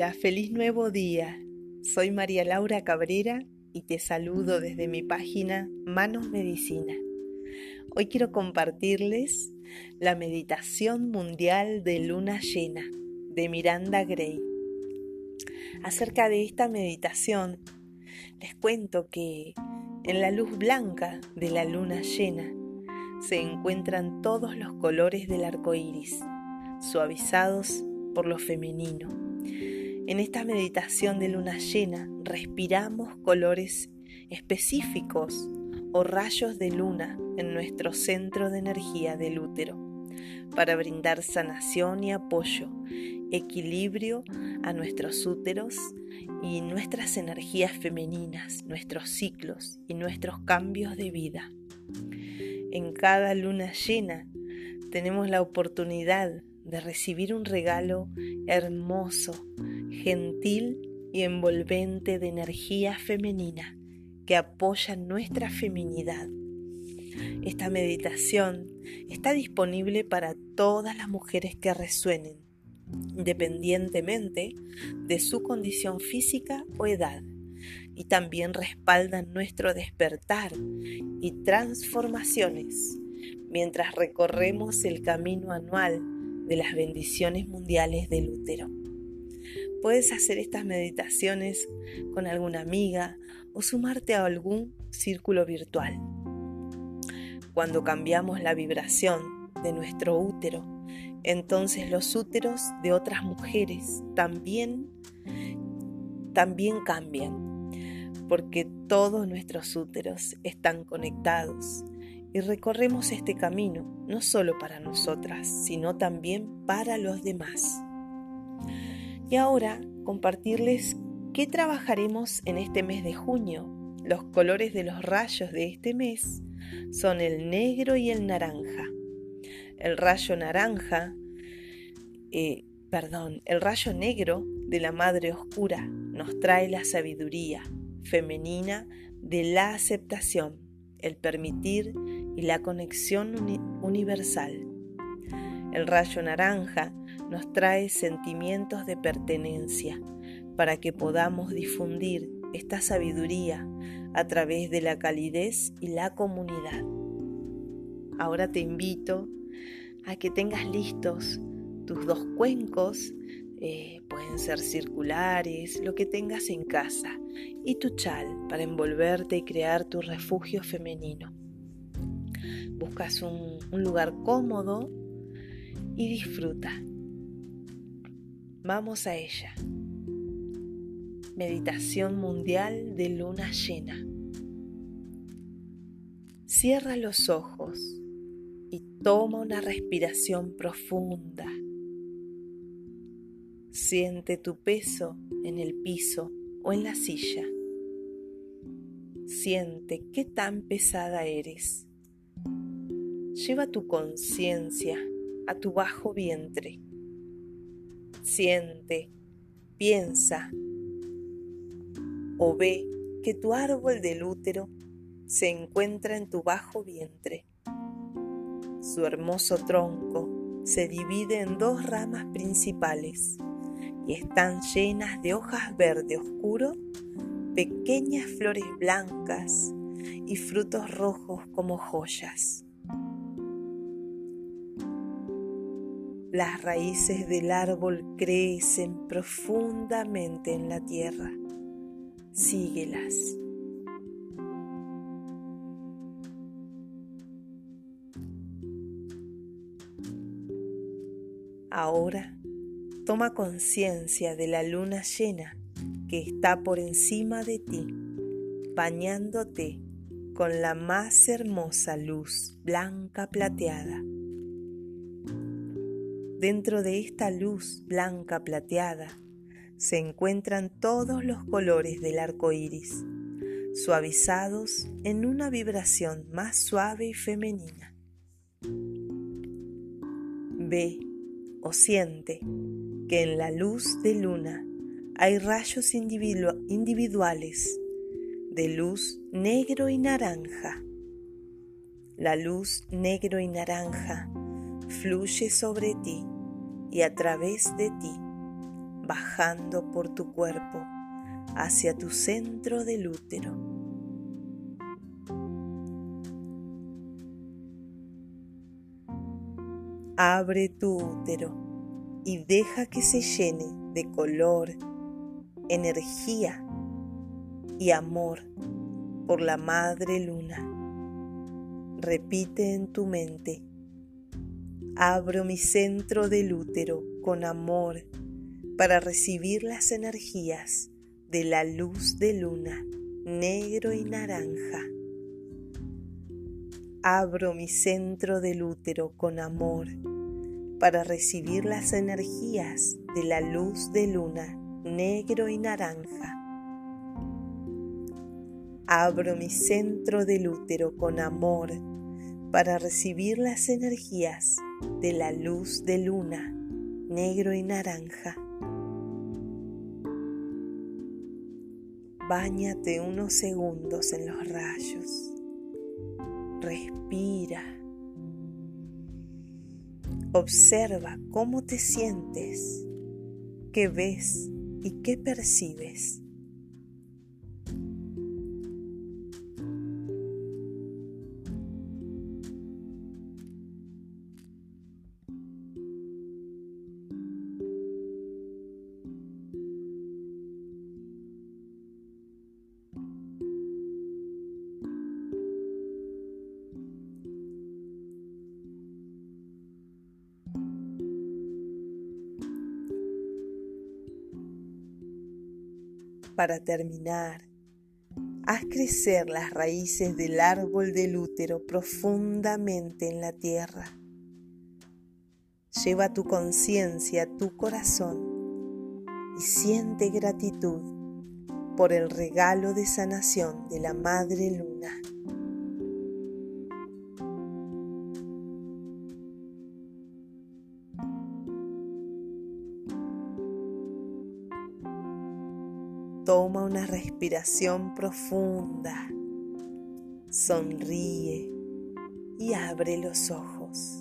Hola, feliz nuevo día. Soy María Laura Cabrera y te saludo desde mi página Manos Medicina. Hoy quiero compartirles la meditación mundial de luna llena de Miranda Gray. Acerca de esta meditación, les cuento que en la luz blanca de la luna llena se encuentran todos los colores del arco iris, suavizados por lo femenino en esta meditación de luna llena respiramos colores específicos o rayos de luna en nuestro centro de energía del útero para brindar sanación y apoyo, equilibrio a nuestros úteros y nuestras energías femeninas, nuestros ciclos y nuestros cambios de vida. En cada luna llena tenemos la oportunidad de recibir un regalo hermoso, gentil y envolvente de energía femenina que apoya nuestra feminidad. Esta meditación está disponible para todas las mujeres que resuenen, independientemente de su condición física o edad, y también respaldan nuestro despertar y transformaciones mientras recorremos el camino anual de las bendiciones mundiales del útero. Puedes hacer estas meditaciones con alguna amiga o sumarte a algún círculo virtual. Cuando cambiamos la vibración de nuestro útero, entonces los úteros de otras mujeres también también cambian, porque todos nuestros úteros están conectados y recorremos este camino no solo para nosotras, sino también para los demás. Y ahora compartirles qué trabajaremos en este mes de junio. Los colores de los rayos de este mes son el negro y el naranja. El rayo naranja, eh, perdón, el rayo negro de la Madre Oscura nos trae la sabiduría femenina de la aceptación, el permitir y la conexión universal. El rayo naranja nos trae sentimientos de pertenencia para que podamos difundir esta sabiduría a través de la calidez y la comunidad. Ahora te invito a que tengas listos tus dos cuencos, eh, pueden ser circulares, lo que tengas en casa, y tu chal para envolverte y crear tu refugio femenino. Buscas un, lugar cómodo y disfruta. Vamos a ella. Meditación mundial de luna llena. Cierra los ojos y toma una respiración profunda. Siente tu peso en el piso o en la silla. Siente qué tan pesada eres lleva tu conciencia a tu bajo vientre. Siente, piensa o ve que tu árbol del útero se encuentra en tu bajo vientre. Su hermoso tronco se divide en dos ramas principales y están llenas de hojas verde oscuro, pequeñas flores blancas y frutos rojos como joyas. Las raíces del árbol crecen profundamente en la tierra. Síguelas. Ahora toma conciencia de la luna llena que está por encima de ti, bañándote con la más hermosa luz blanca plateada. Dentro de esta luz blanca plateada se encuentran todos los colores del arco iris, suavizados en una vibración más suave y femenina. Ve o siente que en la luz de luna hay rayos individuales de luz negro y naranja. La luz negro y naranja fluye sobre ti y a través de ti, bajando por tu cuerpo hacia tu centro del útero. Abre tu útero y deja que se llene de color, energía y amor por la Madre Luna. Repite en tu mente, abro mi centro del útero con amor para recibir las energías de la luz de luna, negro y naranja. Abro mi centro del útero con amor para recibir las energías de la luz de luna, negro y naranja. Abro mi centro del útero con amor para recibir las energías de la luz de luna, negro y naranja. Báñate unos segundos en los rayos. Respira. Observa cómo te sientes, qué ves y qué percibes. Para terminar, haz crecer las raíces del árbol del útero profundamente en la tierra. Lleva tu conciencia tu corazón y siente gratitud por el regalo de sanación de la Madre Luna. Toma una respiración profunda, sonríe y abre los ojos.